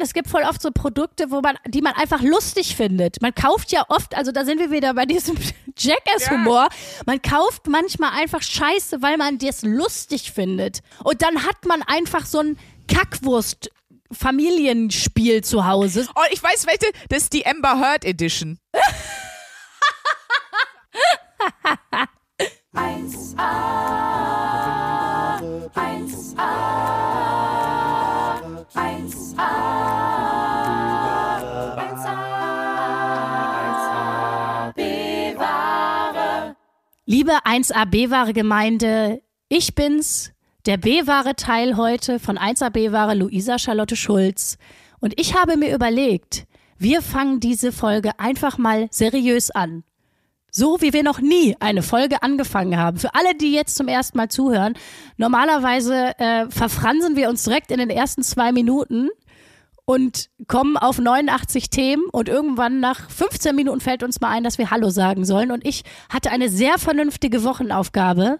es gibt voll oft so Produkte, wo man, die man einfach lustig findet. Man kauft ja oft, also da sind wir wieder bei diesem Jackass-Humor. Man kauft manchmal einfach Scheiße, weil man das lustig findet. Und dann hat man einfach so ein Kackwurst. Familienspiel zu Hause. Oh, ich weiß, welche, das ist die Amber Heard Edition. 1a, 1a, Liebe 1A B-Ware Gemeinde, ich bin's, der B-Ware Teil heute von 1A B-Ware Luisa Charlotte Schulz. Und ich habe mir überlegt, wir fangen diese Folge einfach mal seriös an. So wie wir noch nie eine Folge angefangen haben. Für alle, die jetzt zum ersten Mal zuhören, normalerweise äh, verfransen wir uns direkt in den ersten zwei Minuten und kommen auf 89 Themen und irgendwann nach 15 Minuten fällt uns mal ein, dass wir Hallo sagen sollen. Und ich hatte eine sehr vernünftige Wochenaufgabe.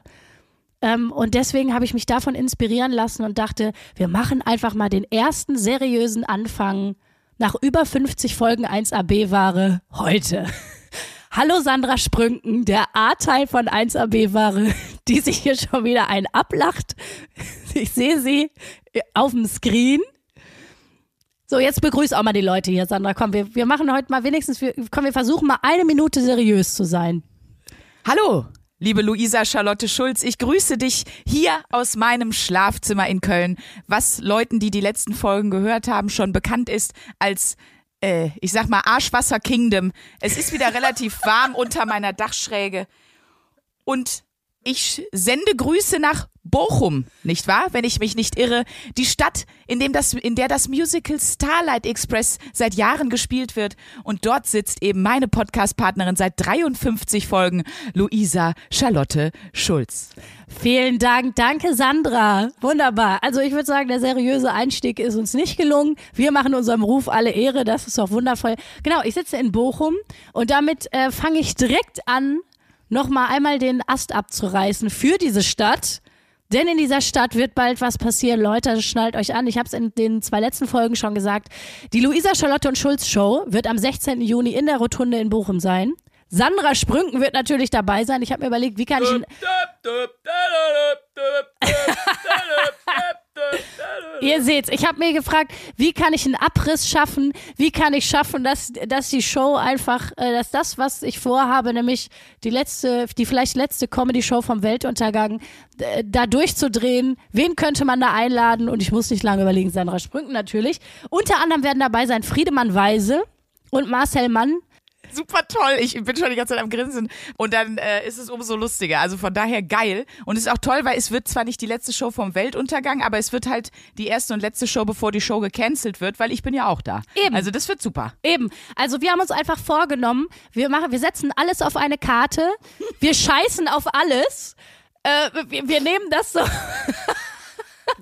Ähm, und deswegen habe ich mich davon inspirieren lassen und dachte, wir machen einfach mal den ersten seriösen Anfang nach über 50 Folgen 1AB-Ware heute. Hallo Sandra Sprünken, der A-Teil von 1AB-Ware, die sich hier schon wieder ein ablacht. Ich sehe sie auf dem Screen. So, jetzt begrüß auch mal die Leute hier, Sandra. Komm, wir, wir machen heute mal wenigstens, wir, komm, wir versuchen mal eine Minute seriös zu sein. Hallo, liebe Luisa Charlotte Schulz. Ich grüße dich hier aus meinem Schlafzimmer in Köln, was Leuten, die die letzten Folgen gehört haben, schon bekannt ist als äh, ich sag mal Arschwasser Kingdom. Es ist wieder relativ warm unter meiner Dachschräge und ich sende Grüße nach Bochum, nicht wahr? Wenn ich mich nicht irre. Die Stadt, in, dem das, in der das Musical Starlight Express seit Jahren gespielt wird. Und dort sitzt eben meine Podcast-Partnerin seit 53 Folgen, Luisa Charlotte Schulz. Vielen Dank. Danke, Sandra. Wunderbar. Also ich würde sagen, der seriöse Einstieg ist uns nicht gelungen. Wir machen unserem Ruf alle Ehre. Das ist doch wundervoll. Genau, ich sitze in Bochum und damit äh, fange ich direkt an, nochmal einmal den Ast abzureißen für diese Stadt. Denn in dieser Stadt wird bald was passieren. Leute, schnallt euch an. Ich habe es in den zwei letzten Folgen schon gesagt. Die Luisa Charlotte und Schulz Show wird am 16. Juni in der Rotunde in Bochum sein. Sandra Sprünken wird natürlich dabei sein. Ich habe mir überlegt, wie kann ich... Ihr seht's, ich habe mir gefragt, wie kann ich einen Abriss schaffen? Wie kann ich schaffen, dass, dass die Show einfach, äh, dass das, was ich vorhabe, nämlich die letzte, die vielleicht letzte Comedy-Show vom Weltuntergang, da durchzudrehen. Wen könnte man da einladen? Und ich muss nicht lange überlegen, Sandra Sprünken natürlich. Unter anderem werden dabei sein Friedemann Weise und Marcel Mann. Super toll. Ich bin schon die ganze Zeit am Grinsen. Und dann äh, ist es umso lustiger. Also von daher geil. Und es ist auch toll, weil es wird zwar nicht die letzte Show vom Weltuntergang, aber es wird halt die erste und letzte Show, bevor die Show gecancelt wird, weil ich bin ja auch da. Eben. Also das wird super. Eben. Also wir haben uns einfach vorgenommen, wir machen, wir setzen alles auf eine Karte, wir scheißen auf alles. Äh, wir, wir nehmen das so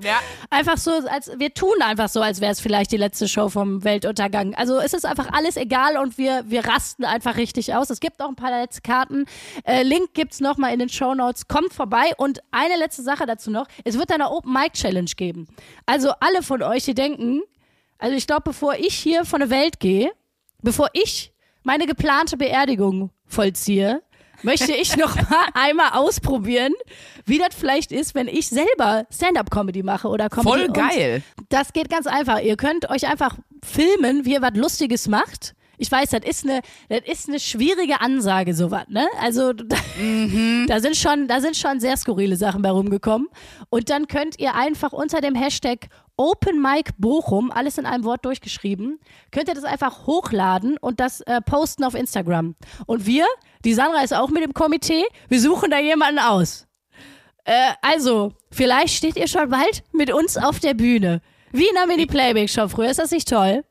Ja. einfach so, als wir tun einfach so, als wäre es vielleicht die letzte Show vom Weltuntergang. Also es ist einfach alles egal und wir, wir rasten einfach richtig aus. Es gibt auch ein paar letzte Karten. Äh, Link gibt's noch mal in den Show Notes. Kommt vorbei und eine letzte Sache dazu noch: Es wird eine Open Mic Challenge geben. Also alle von euch, die denken, also ich glaube, bevor ich hier von der Welt gehe, bevor ich meine geplante Beerdigung vollziehe, möchte ich noch mal einmal ausprobieren, wie das vielleicht ist, wenn ich selber Stand-up-Comedy mache oder Comedy. Voll Und geil. das geht ganz einfach. Ihr könnt euch einfach filmen, wie ihr was Lustiges macht. Ich weiß, das ist eine, das ist eine schwierige Ansage, sowas, ne? Also, da, da sind schon, da sind schon sehr skurrile Sachen bei rumgekommen. Und dann könnt ihr einfach unter dem Hashtag Open Mic Bochum, alles in einem Wort durchgeschrieben, könnt ihr das einfach hochladen und das äh, posten auf Instagram. Und wir, die Sandra ist auch mit im Komitee, wir suchen da jemanden aus. Äh, also, vielleicht steht ihr schon bald mit uns auf der Bühne. Wie in der Mini-Playback-Show früher. Ist das nicht toll?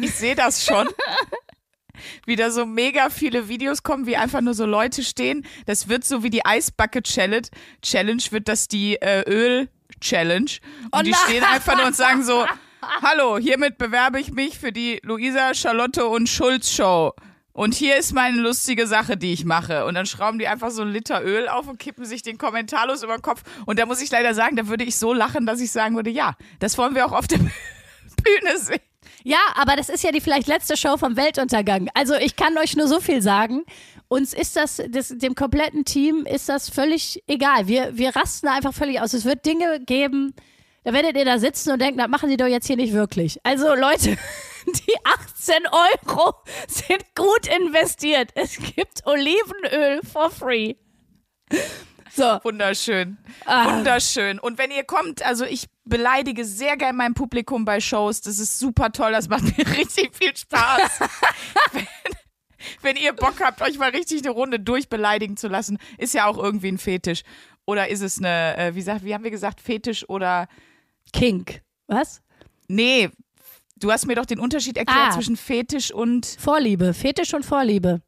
Ich sehe das schon. Wieder so mega viele Videos kommen, wie einfach nur so Leute stehen. Das wird so wie die Ice Bucket Challenge. Challenge wird das die äh, Öl Challenge. Und Oh die stehen einfach nur und sagen so: Hallo, hiermit bewerbe ich mich für die Luisa, Charlotte und Schulz Show. Und hier ist meine lustige Sache, die ich mache. Und dann schrauben die einfach so einen Liter Öl auf und kippen sich den kommentarlos über den Kopf. Und da muss ich leider sagen, da würde ich so lachen, dass ich sagen würde, ja, das wollen wir auch auf der Bühne sehen. Ja, aber das ist ja die vielleicht letzte Show vom Weltuntergang. Also ich kann euch nur so viel sagen. Uns ist das, das dem kompletten Team ist das völlig egal. Wir, wir rasten einfach völlig aus. Es wird Dinge geben, da werdet ihr da sitzen und denken, das machen die doch jetzt hier nicht wirklich. Also Leute, die 18 Euro sind gut investiert. Es gibt Olivenöl for free. So. Wunderschön. Ah. Wunderschön. Und wenn ihr kommt, also ich beleidige sehr gern mein Publikum bei Shows. Das ist super toll. Das macht mir richtig viel Spaß. wenn, wenn ihr Bock habt, euch mal richtig eine Runde durchbeleidigen zu lassen, ist ja auch irgendwie ein Fetisch. Oder ist es eine, äh, wie, sagt, wie haben wir gesagt, Fetisch oder. Kink. Was? Nee, du hast mir doch den Unterschied erklärt Ah. zwischen Fetisch und. Vorliebe. Fetisch und Vorliebe.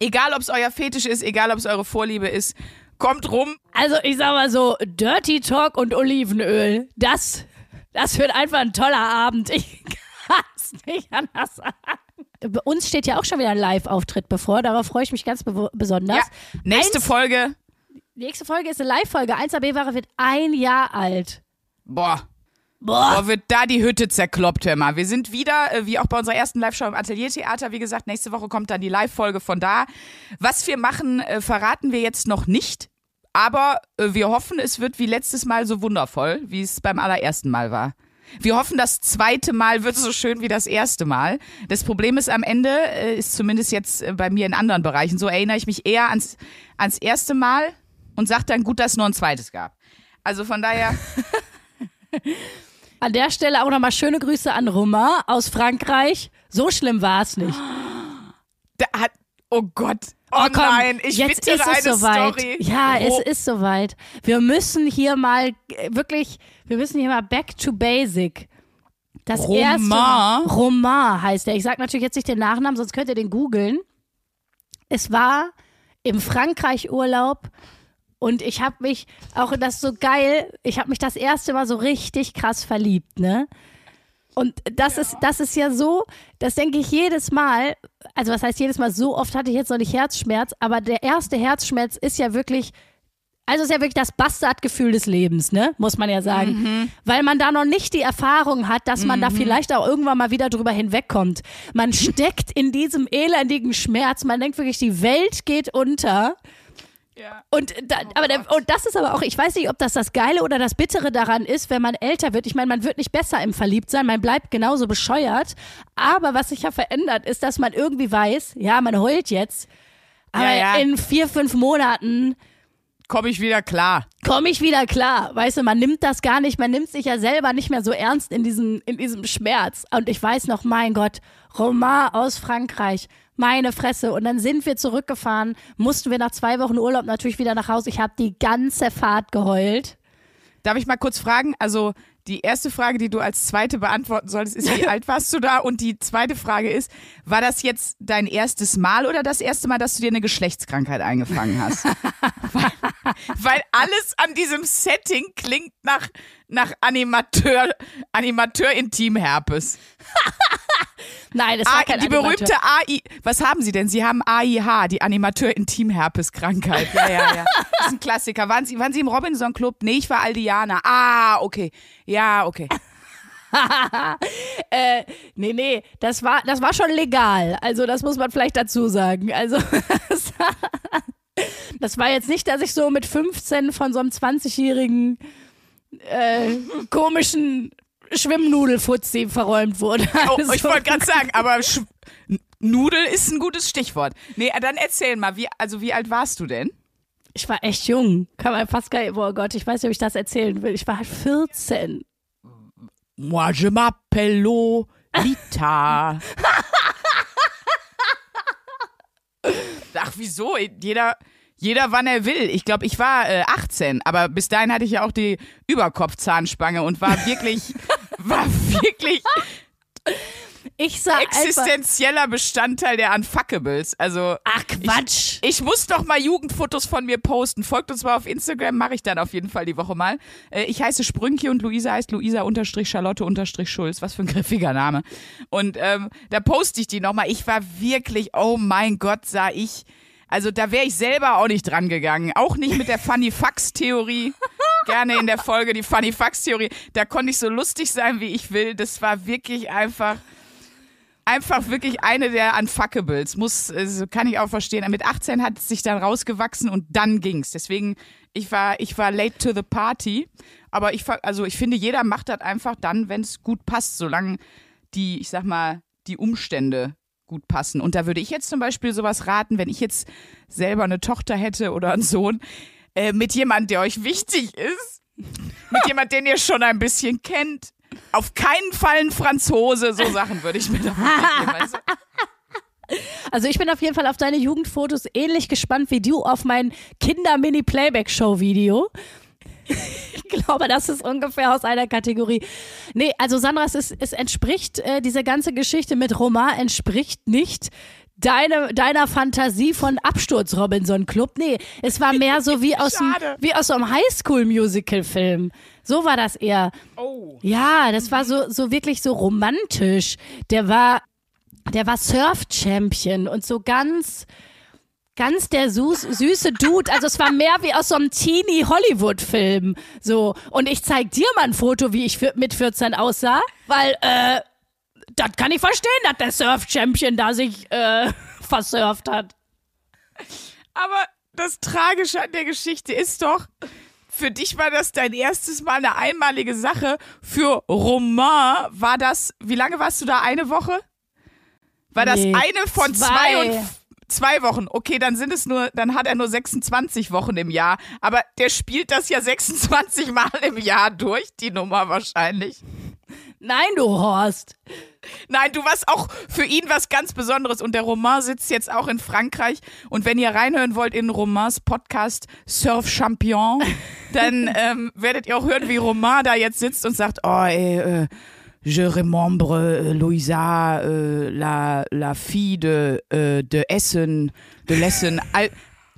Egal, ob es euer Fetisch ist, egal, ob es eure Vorliebe ist, kommt rum. Also ich sag mal so, Dirty Talk und Olivenöl, das, das wird einfach ein toller Abend. Ich kann's nicht anders sagen. Bei uns steht ja auch schon wieder ein Live-Auftritt bevor, darauf freue ich mich ganz besonders. Ja, nächste Eins- Folge. Nächste Folge ist eine Live-Folge. 1AB-Ware wird ein Jahr alt. Boah. Boah. Boah, wird da die Hütte zerkloppt, hör mal. Wir sind wieder, äh, wie auch bei unserer ersten Live-Show im Ateliertheater, wie gesagt, nächste Woche kommt dann die Live-Folge von da. Was wir machen, äh, verraten wir jetzt noch nicht. Aber äh, wir hoffen, es wird wie letztes Mal so wundervoll, wie es beim allerersten Mal war. Wir hoffen, das zweite Mal wird so schön wie das erste Mal. Das Problem ist am Ende, äh, ist zumindest jetzt äh, bei mir in anderen Bereichen, so erinnere ich mich eher ans, ans erste Mal und sage dann, gut, dass es nur ein zweites gab. Also von daher, An der Stelle auch nochmal schöne Grüße an Romain aus Frankreich. So schlimm war es nicht. da hat, oh Gott, oh, komm, nein, ich jetzt ist es soweit. Story. Ja, oh, es ist soweit. Wir müssen hier mal äh, wirklich, wir müssen hier mal back to basic. Das Romain? erste Romain heißt er. Ich sag natürlich jetzt nicht den Nachnamen, sonst könnt ihr den googeln. Es war im Frankreich Urlaub und ich habe mich auch das ist so geil, ich habe mich das erste Mal so richtig krass verliebt, ne? Und das ist das ist ja so, das denke ich jedes Mal, also was heißt jedes Mal, so oft hatte ich jetzt noch nicht Herzschmerz, aber der erste Herzschmerz ist ja wirklich also ist ja wirklich das Bastardgefühl des Lebens, ne? Muss man ja sagen. Weil man da noch nicht die Erfahrung hat, dass man da vielleicht auch irgendwann mal wieder drüber hinwegkommt. Man steckt in diesem elendigen Schmerz. Man denkt wirklich, die Welt geht unter. Ja. Und, da, aber der, und das ist aber auch, ich weiß nicht, ob das das Geile oder das Bittere daran ist, wenn man älter wird. Ich meine, man wird nicht besser im Verliebtsein, man bleibt genauso bescheuert. Aber was sich ja verändert, ist, dass man irgendwie weiß, ja, man heult jetzt. Aber Ja, ja. in vier, fünf Monaten Komme ich wieder klar. komme ich wieder klar. Weißt du, man nimmt das gar nicht, man nimmt sich ja selber nicht mehr so ernst in diesem, in diesem Schmerz. Und ich weiß noch, mein Gott, Romain aus Frankreich, meine Fresse. Und dann sind wir zurückgefahren, mussten wir nach zwei Wochen Urlaub natürlich wieder nach Hause. Ich habe die ganze Fahrt geheult. Darf ich mal kurz fragen? Also die erste Frage, die du als zweite beantworten solltest, ist, wie alt warst du da? Und die zweite Frage ist, war das jetzt dein erstes Mal oder das erste Mal, dass du dir eine Geschlechtskrankheit eingefangen hast? weil, weil alles an diesem Setting klingt nach, nach Animateur, Animateur-Intimherpes. Nein, das war Ah, kein die Animateur. berühmte AI. Was haben Sie denn? Sie haben AIH, die Animateur-Intimherpes-Krankheit. Ja, ja, ja. Das ist ein Klassiker. Waren Sie, waren Sie im Robinson-Club? Nee, ich war Aldiana. Ah, okay. Ja, okay. äh, nee, nee, das war, das war schon legal. Also, das muss man vielleicht dazu sagen. Also, das war, das war jetzt nicht, dass ich so mit 15 von so einem 20-jährigen äh, komischen Schwimmnudelfutzi verräumt wurde. Oh, Also, ich wollte gerade sagen, aber Sch Nudel ist ein gutes Stichwort. Nee, dann erzähl mal, wie, also wie alt warst du denn? ich war echt jung. Kann man fast gar nicht, oh Gott, ich weiß nicht, ob ich das erzählen will. Ich war halt 14. Moi, je m'appelle Lita. Ach, wieso? Jeder, jeder wann er will. Ich glaube, ich war äh, 18, aber bis dahin hatte ich ja auch die Überkopfzahnspange und war wirklich, war wirklich Ich sah existenzieller Bestandteil der Unfuckables. Also, Ach Quatsch. ich muss doch mal Jugendfotos von mir posten. Folgt uns mal auf Instagram, mache ich dann auf jeden Fall die Woche mal. Äh, ich heiße Sprünki und Luisa heißt Luisa unterstrich Charlotte unterstrich Schulz. Was für ein griffiger Name. Und ähm, da poste ich die nochmal. Ich war wirklich, oh mein Gott, sah ich. Also da wäre ich selber auch nicht dran gegangen. Auch nicht mit der Funny Fax Theorie. gerne in der Folge die Funny Facts Theorie. Da konnte ich so lustig sein, wie ich will. Das war wirklich einfach einfach wirklich eine der Unfuckables. Muss, also kann ich auch verstehen. Mit 18 hat es sich dann rausgewachsen und dann ging's. Deswegen, ich war, ich war late to the party. Aber ich, also ich finde, jeder macht das einfach dann, wenn es gut passt, solange die, ich sag mal, die Umstände gut passen. Und da würde ich jetzt zum Beispiel sowas raten, wenn ich jetzt selber eine Tochter hätte oder einen Sohn, äh, mit jemand, der euch wichtig ist, mit jemand, den ihr schon ein bisschen kennt, auf keinen Fall ein Franzose, so Sachen würde ich mir da du? Also ich bin auf jeden Fall auf deine Jugendfotos ähnlich gespannt wie du auf mein Kinder-Mini-Playback-Show-Video. Ich glaube, das ist ungefähr aus einer Kategorie. Nee, also Sandra, es, ist, es entspricht, äh, diese ganze Geschichte mit Roma entspricht nicht deine, deiner Fantasie von Absturz Robinson Club. Nee, es war mehr so wie aus, dem, wie aus so einem Highschool-Musical-Film. So war das eher. Oh. Ja, das war so, so wirklich so romantisch. Der war, der war Surf-Champion und so ganz, ganz der süß, süße Dude. Also es war mehr wie aus so einem Teenie-Hollywood-Film. So. Und ich zeig dir mal ein Foto, wie ich mit 14 aussah, weil, äh, das kann ich verstehen, dass der Surf-Champion da sich, äh, versurft hat. Aber das Tragische an der Geschichte ist doch, für dich war das dein erstes Mal eine einmalige Sache. Für Romain war das, wie lange warst du da? Eine Woche? War das Nee, eine von zwei, zwei. und zwei Wochen? Okay, dann sind es nur, dann hat er nur 26 Wochen im Jahr. Aber der spielt das ja 26 Mal im Jahr durch, die Nummer wahrscheinlich. Nein, du Horst. Nein, du warst auch für ihn was ganz Besonderes. Und der Romain sitzt jetzt auch in Frankreich. Und wenn ihr reinhören wollt in Romains Podcast Surf Champion, dann ähm, werdet ihr auch hören, wie Romain da jetzt sitzt und sagt, oh, ey, äh, je remembre euh, Louisa, euh, la, la fille de, euh, de Essen, de Lessen,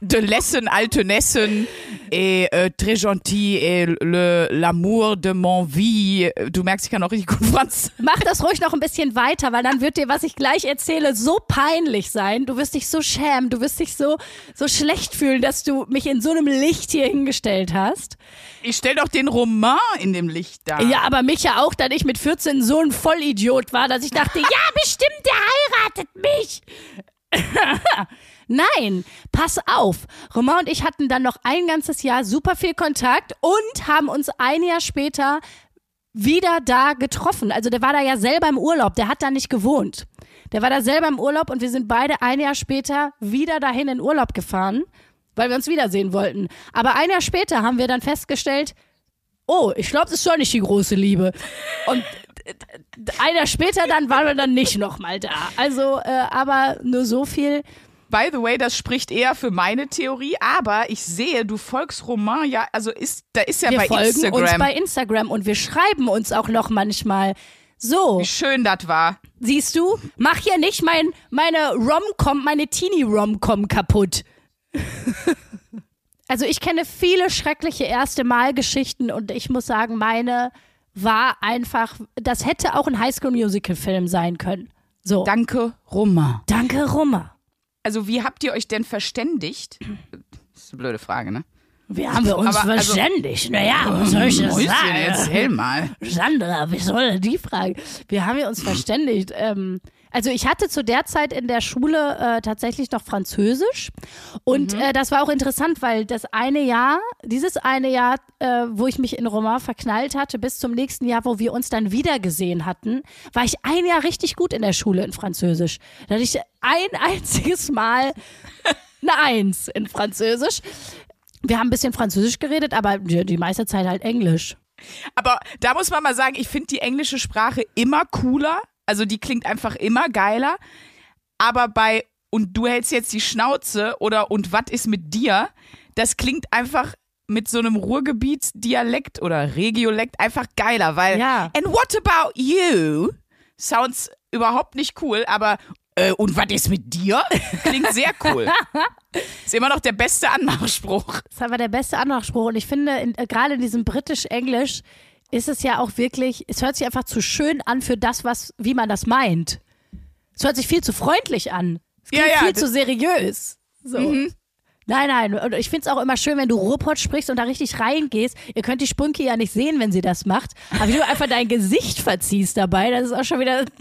de Lessen, Altenessen, et euh, très gentil, et le, l'amour de mon vie. Du merkst, ich kann auch richtig gut Französisch. Mach das ruhig noch ein bisschen weiter, weil dann wird dir, was ich gleich erzähle, so peinlich sein. Du wirst dich so schämen, du wirst dich so, so schlecht fühlen, dass du mich in so einem Licht hier hingestellt hast. Ich stell doch den Roman in dem Licht dar. Ja, aber mich ja auch, dass ich mit 14 so ein Vollidiot war, dass ich dachte, ja, bestimmt, der heiratet mich. Nein, pass auf. Romain und ich hatten dann noch ein ganzes Jahr super viel Kontakt und haben uns ein Jahr später wieder da getroffen. Also der war da ja selber im Urlaub, der hat da nicht gewohnt. Der war da selber im Urlaub und wir sind beide ein Jahr später wieder dahin in Urlaub gefahren, weil wir uns wiedersehen wollten. Aber ein Jahr später haben wir dann festgestellt, oh, ich glaube, das ist schon nicht die große Liebe. Und ein Jahr später dann waren wir dann nicht nochmal da. Also, äh, aber nur so viel. By the way, das spricht eher für meine Theorie, aber ich sehe, du folgst Roman ja, also ist, da ist ja Wir bei folgen Instagram. uns bei Instagram und wir schreiben uns auch noch manchmal. So, wie schön das war. siehst du, mach hier nicht mein, meine Rom-Com, meine Teenie-Rom-Com kaputt. also ich kenne viele schreckliche erste Mal-Geschichten und ich muss sagen, meine war einfach, das hätte auch ein Highschool-Musical-Film sein können. So, Danke, Roman. danke Rummer. Also, wie habt ihr euch denn verständigt? Das ist eine blöde Frage, ne? Wie haben wir uns Aber, also- verständigt? naja, was soll ich das sagen? erzähl mal. Sandra, wie soll die Frage? Wir haben ja uns verständigt. Ähm, also ich hatte zu der Zeit in der Schule äh, tatsächlich noch Französisch und äh, das war auch interessant, weil das eine Jahr, dieses eine Jahr, äh, wo ich mich in Roman verknallt hatte, bis zum nächsten Jahr, wo wir uns dann wieder gesehen hatten, war ich ein Jahr richtig gut in der Schule in Französisch. Da hatte ich ein einziges Mal eine Eins in Französisch. Wir haben ein bisschen Französisch geredet, aber die, die meiste Zeit halt Englisch. Aber da muss man mal sagen, ich finde die englische Sprache immer cooler. Also die klingt einfach immer geiler. Aber bei und du hältst jetzt die Schnauze oder und was ist mit dir? Das klingt einfach mit so einem Ruhrgebietsdialekt oder Regiolekt einfach geiler, weil Ja. and what about you? Sounds überhaupt nicht cool, aber äh, und was ist mit dir? Klingt sehr cool. ist immer noch der beste Anmachspruch. Das ist aber der beste Anmachspruch. Und ich finde, in, äh, gerade in diesem britisch-englisch ist es ja auch wirklich, es hört sich einfach zu schön an für das, was, wie man das meint. Es hört sich viel zu freundlich an. Es Ja, klingt ja, viel das- zu seriös. So. Nein, nein. Und ich finde es auch immer schön, wenn du Ruhrpott sprichst und da richtig reingehst. Ihr könnt die Spunki ja nicht sehen, wenn sie das macht. Aber wie du einfach dein Gesicht verziehst dabei, das ist auch schon wieder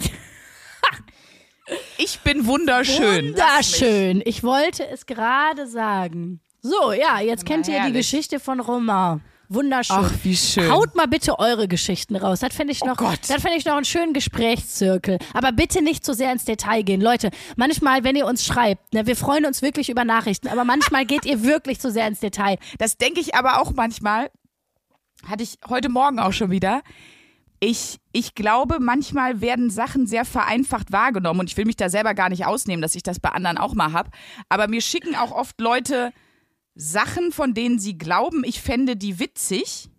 Ich bin wunderschön. wunderschön. Ich wollte es gerade sagen. So, ja, jetzt kennt ihr die. Geschichte von Romain. Wunderschön. Ach, wie schön. Haut mal bitte eure Geschichten raus. Das fände ich noch, Gott. das fände ich noch einen schönen Gesprächszirkel. Aber bitte nicht zu sehr ins Detail gehen. Leute, manchmal, wenn ihr uns schreibt, ne, wir freuen uns wirklich über Nachrichten, aber manchmal geht ihr wirklich zu sehr ins Detail. Das denke ich aber auch manchmal. Hatte ich heute Morgen auch schon wieder. Ich, ich glaube, manchmal werden Sachen sehr vereinfacht wahrgenommen und ich will mich da selber gar nicht ausnehmen, dass ich das bei anderen auch mal habe. Aber mir schicken auch oft Leute Sachen, von denen sie glauben, ich fände die witzig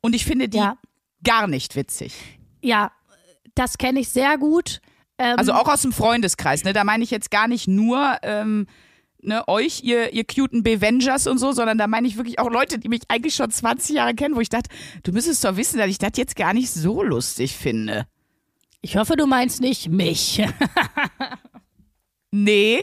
und ich finde die Ja. gar nicht witzig. Ja, das kenne ich sehr gut. Ähm, Also auch aus dem Freundeskreis, ne? Da meine ich jetzt gar nicht nur ähm, ne, euch, ihr, ihr cuten Bevengers und so, sondern da meine ich wirklich auch Leute, die mich eigentlich schon 20 Jahre kennen, wo ich dachte, du müsstest doch wissen, dass ich das jetzt gar nicht so lustig finde. ich hoffe, du meinst nicht mich. Nee,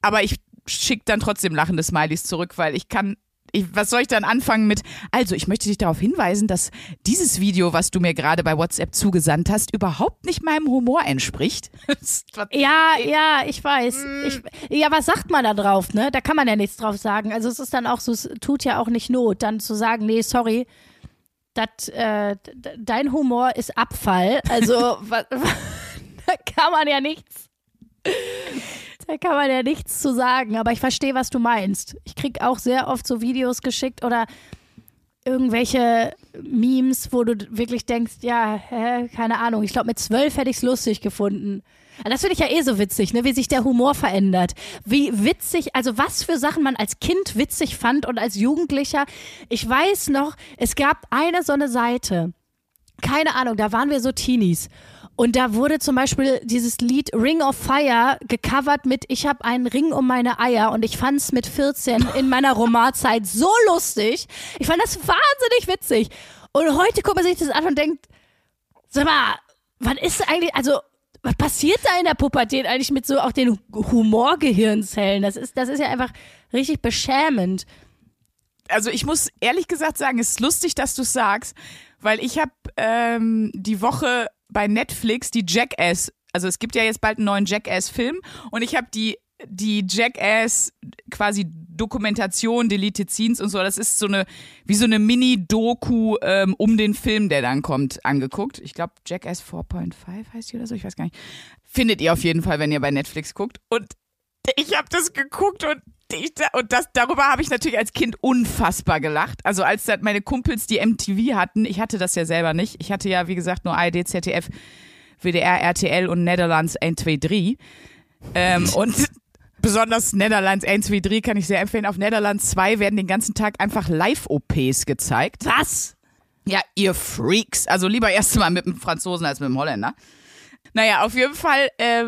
aber ich schicke dann trotzdem lachende Smileys zurück, weil ich kann. Ich, was soll ich dann anfangen mit? Also, ich möchte dich darauf hinweisen, dass dieses Video, was du mir gerade bei WhatsApp zugesandt hast, überhaupt nicht meinem Humor entspricht. Ja, ja, ich weiß. Mm. Ich, ja, was sagt man da drauf, ne? Da kann man ja nichts drauf sagen. Also es ist dann auch so, es tut ja auch nicht Not, dann zu sagen, nee, sorry, dat, äh, dein Humor ist Abfall. Also da kann man ja nichts. Da kann man ja nichts zu sagen, aber ich verstehe, was du meinst. Ich krieg auch sehr oft so Videos geschickt oder irgendwelche Memes, wo du wirklich denkst, ja, hä, keine Ahnung. Ich glaube, mit zwölf hätte ich es lustig gefunden. Aber Das finde ich ja eh so witzig, ne? wie sich der Humor verändert. Wie witzig, also was für Sachen man als Kind witzig fand und als Jugendlicher. Ich weiß noch, es gab eine so eine Seite. Keine Ahnung, da waren wir so Teenies. Und da wurde zum Beispiel dieses Lied Ring of Fire gecovert mit Ich habe einen Ring um meine Eier und ich fand es mit 14 in meiner Romanzeit so lustig. Ich fand das wahnsinnig witzig. Und heute guckt man sich das an und denkt, sag mal, was ist eigentlich, also was passiert da in der Pubertät eigentlich mit so auch den Humorgehirnzellen? Das ist, das ist ja einfach richtig beschämend. also ich muss ehrlich gesagt sagen, es ist lustig, dass du sagst, weil ich habe ähm, die Woche bei Netflix die Jackass, also es gibt ja jetzt bald einen neuen Jackass-Film und ich habe die die Jackass quasi Dokumentation, Deleted Scenes und so, das ist so eine, wie so eine Mini-Doku ähm, um den Film, der dann kommt, angeguckt. Ich glaube, Jackass 4.5 heißt die oder so, ich weiß gar nicht. Findet ihr auf jeden Fall, wenn ihr bei Netflix guckt. Und ich habe das geguckt und ich, und das darüber habe ich natürlich als Kind unfassbar gelacht. Also als meine Kumpels die MTV hatten, ich hatte das ja selber nicht. Ich hatte ja wie gesagt nur ARD, ZDF, WDR, RTL und Netherlands 1, 2, 3. Ähm, und besonders Netherlands 1, 2, 3 kann ich sehr empfehlen. Auf Netherlands 2 werden den ganzen Tag einfach Live-OPs gezeigt. Was? Ja, ihr Freaks. Also lieber erst mal mit dem Franzosen als mit dem Holländer. Naja, auf jeden Fall äh,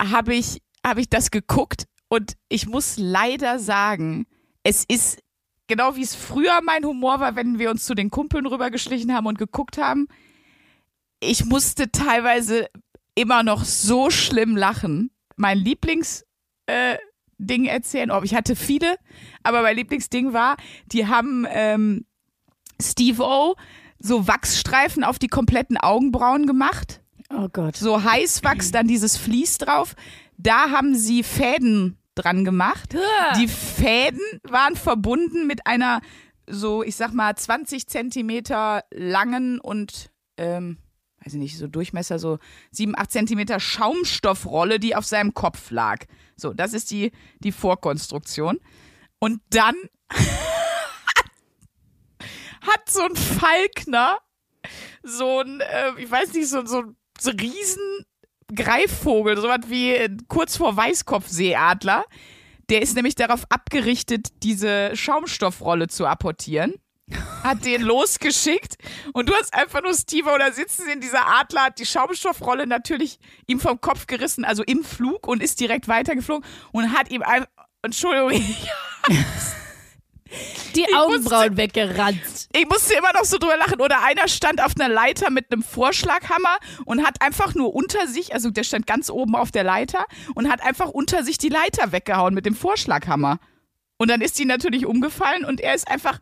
habe ich, hab ich das geguckt und ich muss leider sagen, es ist genau wie es früher mein Humor war, wenn wir uns zu den Kumpeln rübergeschlichen haben und geguckt haben. Ich musste teilweise immer noch so schlimm lachen. Mein Lieblings äh, Ding erzählen. Oh, ich hatte viele, aber mein Lieblingsding war, die haben ähm, Steve O so Wachsstreifen auf die kompletten Augenbrauen gemacht. Oh Gott. So Heißwachs, dann dieses Vlies drauf. Da haben sie Fäden dran gemacht. Die Fäden waren verbunden mit einer so, ich sag mal, 20 Zentimeter langen und, ähm, weiß ich nicht, so Durchmesser, so 7, 8 Zentimeter Schaumstoffrolle, die auf seinem Kopf lag. So, das ist die, die Vorkonstruktion. Und dann hat so ein Falkner so ein, äh, ich weiß nicht, so, so, so ein riesen Greifvogel, so was wie äh, kurz vor Weißkopfseeadler. Der ist nämlich darauf abgerichtet, diese Schaumstoffrolle zu apportieren. Hat den losgeschickt und du hast einfach nur Steve oder sitzen sie in dieser Adler, hat die Schaumstoffrolle natürlich ihm vom Kopf gerissen, also im Flug und ist direkt weitergeflogen und hat ihm einfach, Entschuldigung, Die Augenbrauen weggeranzt. ich musste immer noch so drüber lachen. Oder einer stand auf einer Leiter mit einem Vorschlaghammer und hat einfach nur unter sich, also der stand ganz oben auf der Leiter und hat einfach unter sich die Leiter weggehauen mit dem Vorschlaghammer. Und dann ist die natürlich umgefallen und er ist einfach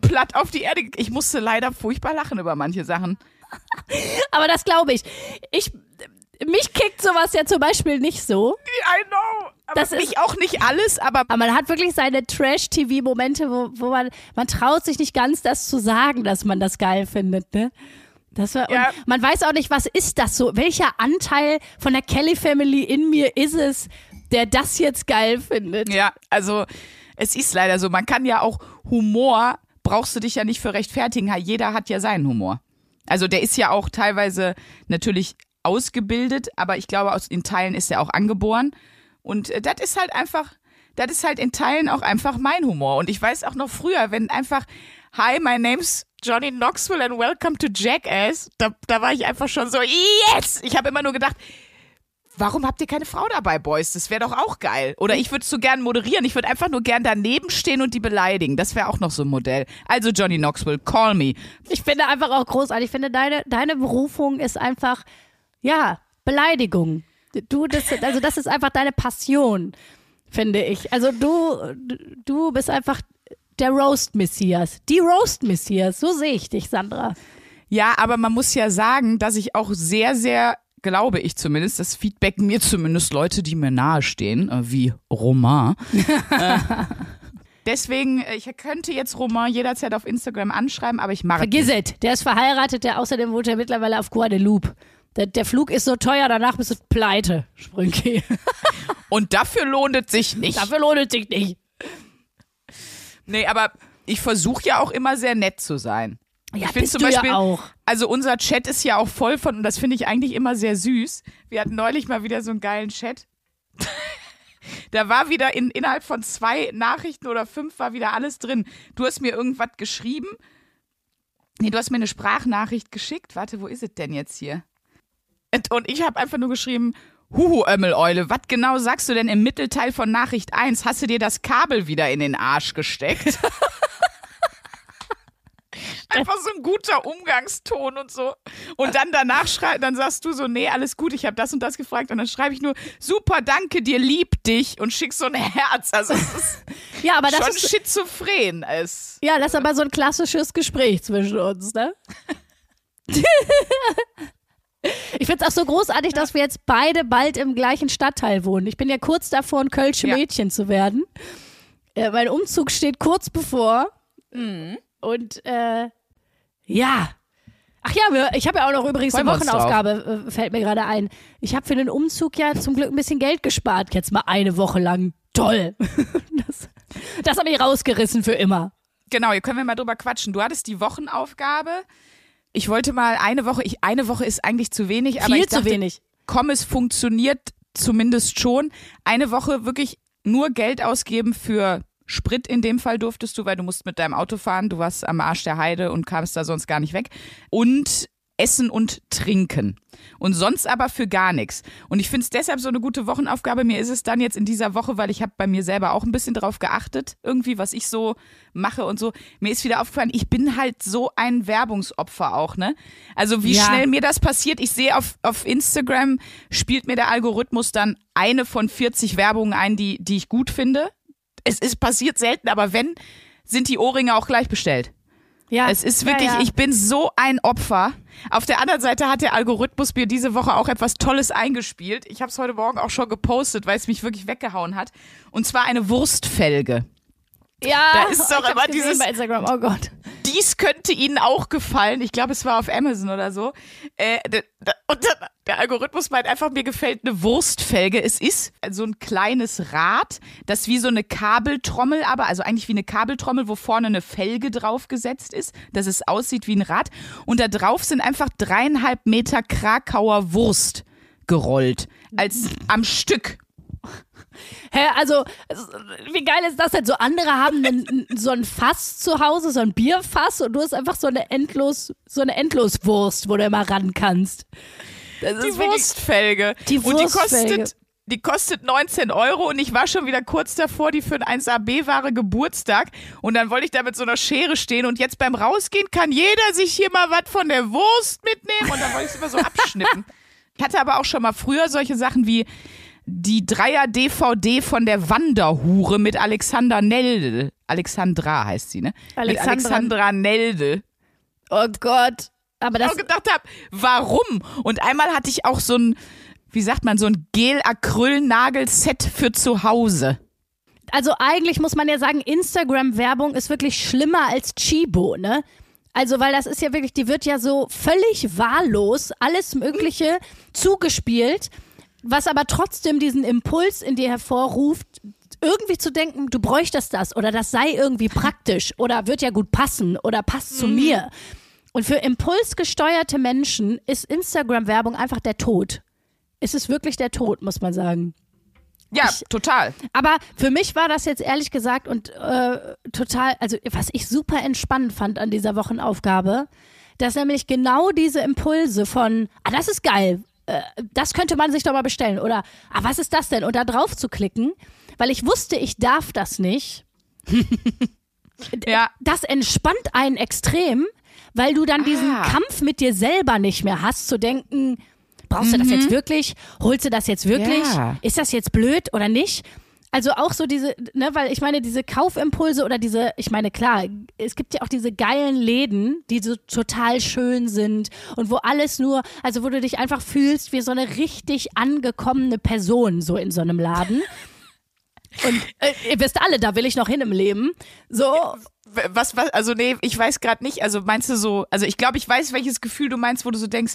platt auf die Erde. Ich musste leider furchtbar lachen über manche Sachen. Aber das glaube ich. Ich. Mich kickt sowas ja zum Beispiel nicht so. I know. Aber Das ist- auch nicht alles, aber Aber man hat wirklich seine Trash-TV-Momente, wo, wo man, man traut sich nicht ganz, das zu sagen, dass man das geil findet, ne? Das war, Ja. man weiß auch nicht, was ist das so? Welcher Anteil von der Kelly Family in mir ist es, der das jetzt geil findet? Ja, also es ist leider so. Man kann ja auch Humor, brauchst du dich ja nicht für rechtfertigen. Jeder hat ja seinen Humor. Also der ist ja auch teilweise natürlich ausgebildet, aber ich glaube, in Teilen ist er auch angeboren. Und äh, das ist halt einfach, das ist halt in Teilen auch einfach mein Humor. Und ich weiß auch noch früher, wenn einfach, hi, my name's Johnny Knoxville and welcome to Jackass, da, da war ich einfach schon so, yes! Ich habe immer nur gedacht, Warum habt ihr keine Frau dabei, Boys? Das wäre doch auch geil. Oder ich würde so gern moderieren. Ich würde einfach nur gern daneben stehen und die beleidigen. Das wäre auch noch so ein Modell. Also Johnny Knoxville, call me. Ich finde einfach auch großartig. Ich finde, deine, deine Berufung ist einfach, ja, Beleidigung. Du, das, also das ist einfach deine Passion, finde ich. Also du, du bist einfach der Roast-Messias. Die Roast-Messias. So sehe ich dich, Sandra. Ja, aber man muss ja sagen, dass ich auch sehr, sehr, glaube ich zumindest, das feedbacken mir zumindest Leute, die mir nahestehen, äh, wie Romain. äh, deswegen, äh, ich könnte jetzt Romain jederzeit auf Instagram anschreiben, aber ich mache Vergiss es. Der ist verheiratet, der außerdem wohnt er mittlerweile auf Guadeloupe. Der, der Flug ist so teuer, danach bist du pleite, Sprünki. Und dafür lohnt es sich nicht. Dafür lohnt es sich nicht. Nee, aber ich versuche ja auch immer sehr nett zu sein. Ja, ich bin zum du Beispiel, ja auch. also unser Chat ist ja auch voll von, und das finde ich eigentlich immer sehr süß. Wir hatten neulich mal wieder so einen geilen Chat. da war wieder in, innerhalb von zwei Nachrichten oder fünf war wieder alles drin. Du hast mir irgendwas geschrieben. Nee, du hast mir eine Sprachnachricht geschickt. Warte, wo ist es denn jetzt hier? Und, ich habe einfach nur geschrieben, Huhu, Ömmeläule, was genau sagst du denn im Mittelteil von Nachricht 1? Hast du dir das Kabel wieder in den Arsch gesteckt? Einfach so ein guter Umgangston und so. Und dann danach schrei dann sagst du so, nee, alles gut, ich habe das und das gefragt. Und dann schreibe ich nur, super, danke dir, lieb dich und schick so ein Herz. Also es ist Ja, aber das schon ist, schizophren. Es. ja, das ist aber so ein klassisches Gespräch zwischen uns, ne? Ich finde es auch so großartig, dass wir jetzt beide bald im gleichen Stadtteil wohnen. Ich bin ja kurz davor, ein Kölsche Ja. Mädchen zu werden. Äh, mein Umzug steht kurz bevor. Mhm. Und äh, ja. Ach ja, wir, ich habe ja auch noch übrigens Freuen eine Wochenaufgabe, äh, fällt mir gerade ein. Ich habe für den Umzug ja zum Glück ein bisschen Geld gespart, jetzt mal eine Woche lang. Toll. Das, das habe ich rausgerissen für immer. Genau, hier können wir mal drüber quatschen. Du hattest die Wochenaufgabe. Ich wollte mal eine Woche, ich, eine Woche ist eigentlich zu wenig, aber Viel ich dachte, zu wenig. komm, es funktioniert zumindest schon. Eine Woche wirklich nur Geld ausgeben für Sprit in dem Fall durftest du, weil du musst mit deinem Auto fahren, du warst am Arsch der Heide und kamst da sonst gar nicht weg. Und Essen und Trinken. Und sonst aber für gar nichts. Und ich finde es deshalb so eine gute Wochenaufgabe. Mir ist es dann jetzt in dieser Woche, weil ich habe bei mir selber auch ein bisschen drauf geachtet, irgendwie, was ich so mache und so. Mir ist wieder aufgefallen, ich bin halt so ein Werbungsopfer auch, ne? Also wie Ja. schnell mir das passiert. Ich sehe auf, auf Instagram, spielt mir der Algorithmus dann eine von 40 Werbungen ein, die, die ich gut finde. Es ist passiert selten, aber wenn, sind die Ohrringe auch gleich bestellt. Ja, Es ist wirklich, ja, ja. ich bin so ein Opfer. Auf der anderen Seite hat der Algorithmus mir diese Woche auch etwas Tolles eingespielt. Ich habe es heute Morgen auch schon gepostet, weil es mich wirklich weggehauen hat. Und zwar eine Wurstfelge. Ja, Da ist doch immer dieses- bei Instagram. Oh Gott. Dies könnte Ihnen auch gefallen. Ich glaube, es war auf Amazon oder so. Äh, und dann, der Algorithmus meint einfach, mir gefällt eine Wurstfelge. Es ist so ein kleines Rad, das wie so eine Kabeltrommel, aber also eigentlich wie eine Kabeltrommel, wo vorne eine Felge draufgesetzt ist, dass es aussieht wie ein Rad. Und da drauf sind einfach dreieinhalb Meter Krakauer Wurst gerollt. Als am Stück. Hä, also, wie geil ist das denn? So andere haben einen, so ein Fass zu Hause, so ein Bierfass und du hast einfach so eine endlos, so eine Endloswurst, wo du immer ran kannst. Das Die Wurstfelge. Die Und die Wurstfelge. kostet, die kostet 19 Euro und ich war schon wieder kurz davor, die für ein 1AB-Ware Geburtstag. Und dann wollte ich da mit so einer Schere stehen und jetzt beim Rausgehen kann jeder sich hier mal was von der Wurst mitnehmen und dann wollte ich es immer so abschnippen. Ich hatte aber auch schon mal früher solche Sachen wie die Dreier-DVD von der Wanderhure mit Alexander Nelde. Alexandra heißt sie, ne? Alexandra- Mit Alexandra Nelde. Oh Gott. Aber Ich das, auch gedacht habe, warum? Und einmal hatte ich auch so ein, wie sagt man, so ein Gel-Acryl-Nagelset für zu Hause. also eigentlich muss man ja sagen, Instagram-Werbung ist wirklich schlimmer als Chibo, ne? Also, weil das ist ja wirklich, die wird ja so völlig wahllos, alles Mögliche zugespielt, was aber trotzdem diesen Impuls in dir hervorruft, irgendwie zu denken, du bräuchtest das oder das sei irgendwie praktisch oder wird ja gut passen oder passt zu mir. Und für impulsgesteuerte Menschen ist Instagram-Werbung einfach der Tod. Es ist wirklich der Tod, muss man sagen. Ja, total. Aber für mich war das jetzt ehrlich gesagt und äh, total, also was ich super entspannend fand an dieser Wochenaufgabe, dass nämlich genau diese Impulse von, ah, das ist geil, äh, das könnte man sich doch mal bestellen oder, ah, was ist das denn? Und da drauf zu klicken, weil ich wusste, ich darf das nicht. Ja. Das entspannt einen extrem, weil du dann diesen Ah. Kampf mit dir selber nicht mehr hast, zu denken, brauchst du das jetzt wirklich? Holst du das jetzt wirklich? Mhm. Ja. Ist das jetzt blöd oder nicht? Also auch so diese, ne, weil ich meine, diese Kaufimpulse oder diese, ich meine, klar, es gibt ja auch diese geilen Läden, die so total schön sind und wo alles nur, also wo du dich einfach fühlst wie so eine richtig angekommene Person so in so einem Laden. Und äh, ihr wisst alle, da will ich noch hin im Leben. So, Was, was, also nee, ich weiß gerade nicht. Also meinst du so, also ich glaube, ich weiß, welches Gefühl du meinst, wo du so denkst,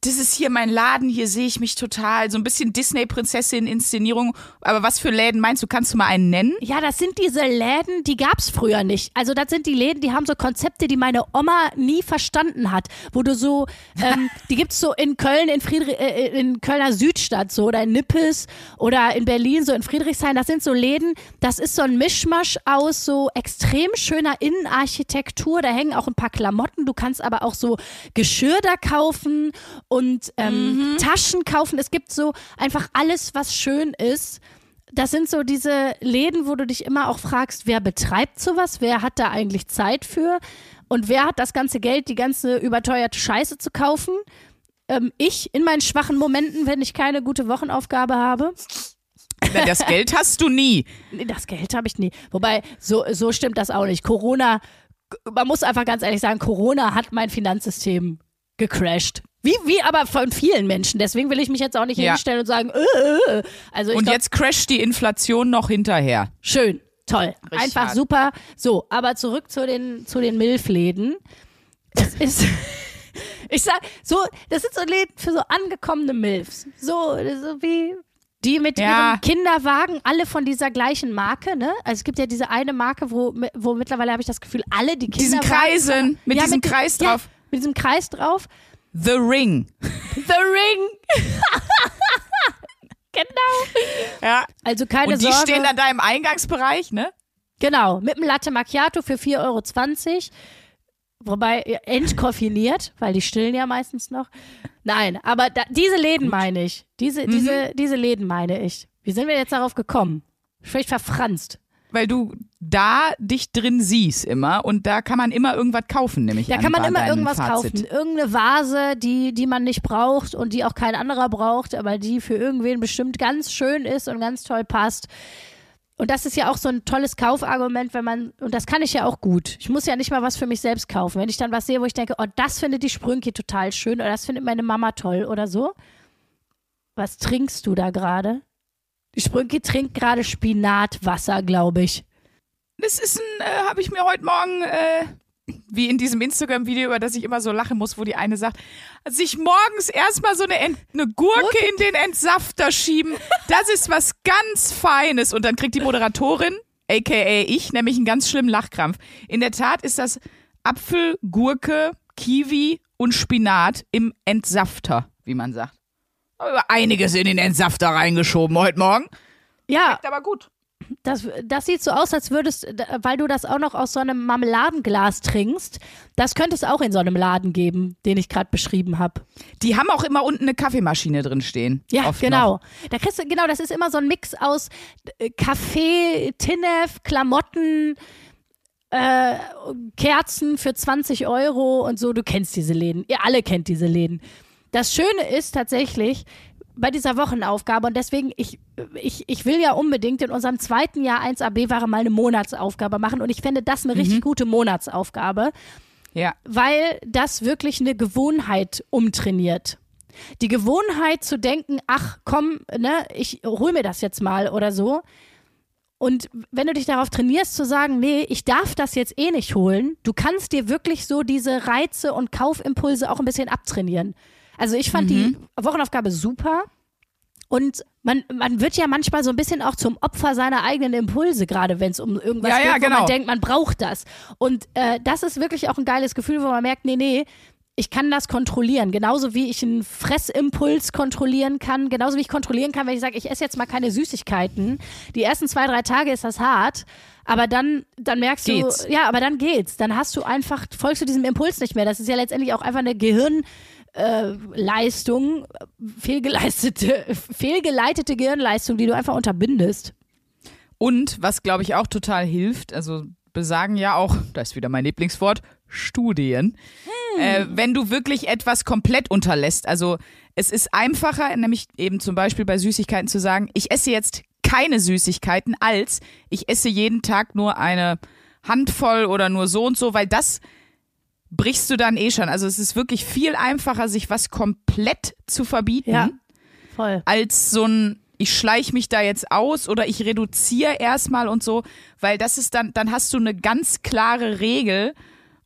das ist hier mein Laden, hier sehe ich mich total. So ein bisschen Disney-Prinzessin-Inszenierung. Aber was für Läden meinst du? Kannst du mal einen nennen? Ja, das sind diese Läden, die gab's früher nicht. Also das sind die Läden, die haben so Konzepte, die meine Oma nie verstanden hat. Wo du so, ähm, die gibt's so in Köln, in, Friedrich, äh, in Kölner Südstadt so oder in Nippes oder in Berlin so in Friedrichshain. Das sind so Läden, das ist so ein Mischmasch aus so extrem schöner Innenarchitektur. Da hängen auch ein paar Klamotten. Du kannst aber auch so Geschirr da kaufen und ähm, Taschen kaufen. Es gibt so einfach alles, was schön ist das sind so diese Läden, wo du dich immer auch fragst, wer betreibt sowas, wer hat da eigentlich Zeit für und wer hat das ganze Geld, die ganze überteuerte Scheiße zu kaufen. Ähm, ich in meinen schwachen Momenten, wenn ich keine gute Wochenaufgabe habe. Das Geld hast du nie. Nee, das Geld habe ich nie. Wobei, so, so stimmt das auch nicht. Corona, man muss einfach ganz ehrlich sagen, Corona hat mein Finanzsystem gecrashed. Wie, wie aber von vielen Menschen. Deswegen will ich mich jetzt auch nicht Ja. hinstellen und sagen, äh, äh. also ich Und glaub, jetzt crasht die Inflation noch hinterher. Schön, toll, Richtig einfach hart. super. So, aber zurück zu den, zu den Milfläden. Es ist, ich sag, so, das sind so Läden für so angekommene Milfs. So, so wie die mit Ja. ihrem Kinderwagen, alle von dieser gleichen Marke, ne? Also es gibt ja diese eine Marke, wo, wo mittlerweile habe ich das Gefühl, alle die Diesen Kinderwagen. Kreisen, mit diesem dem- Kreis ja, drauf. mit diesem Kreis drauf. The Ring. The Ring. genau. Ja. Also keine Und die Sorge. stehen dann da im Eingangsbereich, ne? Genau, mit einem Latte Macchiato für 4,20 Euro. Wobei entkoffiniert, weil die stillen ja meistens noch. Nein, aber da, diese Läden meine ich. Diese, diese, diese Läden meine ich. Wie sind wir jetzt darauf gekommen? Vielleicht verfranst. Weil du da dich drin siehst immer und da kann man immer irgendwas kaufen, nämlich Da an, kann man immer irgendwas Fazit. kaufen. Irgendeine Vase, die, die man nicht braucht und die auch kein anderer braucht, aber die für irgendwen bestimmt ganz schön ist und ganz toll passt. Und das ist ja auch so ein tolles Kaufargument, wenn man, und das kann ich ja auch gut. Ich muss ja nicht mal was für mich selbst kaufen. Wenn ich dann was sehe, wo ich denke, oh, das findet die Sprünki total schön oder das findet meine Mama toll oder so. Was trinkst du da gerade? Die Sprünki trinkt gerade Spinatwasser, glaube ich. Das ist ein, äh, habe ich mir heute Morgen, äh, wie in diesem Instagram-Video, über das ich immer so lachen muss, wo die eine sagt, sich morgens erstmal so eine, Ent eine Gurke in den Entsafter schieben, das ist was ganz Feines. Und dann kriegt die Moderatorin, aka ich, nämlich einen ganz schlimmen Lachkrampf. In der Tat ist das Apfel, Gurke, Kiwi und Spinat im Entsafter, wie man sagt. Aber einiges in den Entsafter reingeschoben heute Morgen. Ja, Schmeckt aber gut. Das, das sieht so aus, als würdest, weil du das auch noch aus so einem Marmeladenglas trinkst. Das könnte es auch in so einem Laden geben, den ich gerade beschrieben habe. Die haben auch immer unten eine Kaffeemaschine drin stehen. Ja, genau. Noch. Da kriegst du, genau, das ist immer so ein Mix aus äh, Kaffee, Tinnef, Klamotten, äh, Kerzen für 20 Euro und so. Du kennst diese Läden. Ihr alle kennt diese Läden. Das Schöne ist tatsächlich, bei dieser Wochenaufgabe und deswegen, ich, ich, ich will ja unbedingt in unserem zweiten Jahr 1AB-Ware mal eine Monatsaufgabe machen und ich finde das eine richtig gute Monatsaufgabe, Ja. weil das wirklich eine Gewohnheit umtrainiert. Die Gewohnheit zu denken, ach komm, ne, ich hol mir das jetzt mal oder so. Und wenn du dich darauf trainierst zu sagen, nee, ich darf das jetzt eh nicht holen, du kannst dir wirklich so diese Reize und Kaufimpulse auch ein bisschen abtrainieren. Also ich fand die Wochenaufgabe super. Und man, man wird ja manchmal so ein bisschen auch zum Opfer seiner eigenen Impulse, gerade wenn es um irgendwas Ja, geht, ja, wo genau. man denkt, man braucht das. Und äh, das ist wirklich auch ein geiles Gefühl, wo man merkt, nee, nee, ich kann das kontrollieren. Genauso wie ich einen Fressimpuls kontrollieren kann. Genauso wie ich kontrollieren kann, wenn ich sage, ich esse jetzt mal keine Süßigkeiten. Die ersten zwei, drei Tage ist das hart. Aber dann, dann merkst Geht's. du, ja, aber dann geht's. Dann hast du einfach, folgst du diesem Impuls nicht mehr. Das ist ja letztendlich auch einfach eine Gehirn, äh, Leistung, fehlgeleistete, fehlgeleitete Gehirnleistung, die du einfach unterbindest. Und was, glaube ich, auch total hilft, also besagen ja auch, da ist wieder mein Lieblingswort, Studien, äh, wenn du wirklich etwas komplett unterlässt. Also es ist einfacher, nämlich eben zum Beispiel bei Süßigkeiten zu sagen, ich esse jetzt keine Süßigkeiten, als ich esse jeden Tag nur eine Handvoll oder nur so und so, weil das brichst du dann eh schon. Also es ist wirklich viel einfacher, sich was komplett zu verbieten Ja, voll. als so ein ich schleich mich da jetzt aus oder ich reduziere erstmal und so, weil das ist dann, dann hast du eine ganz klare Regel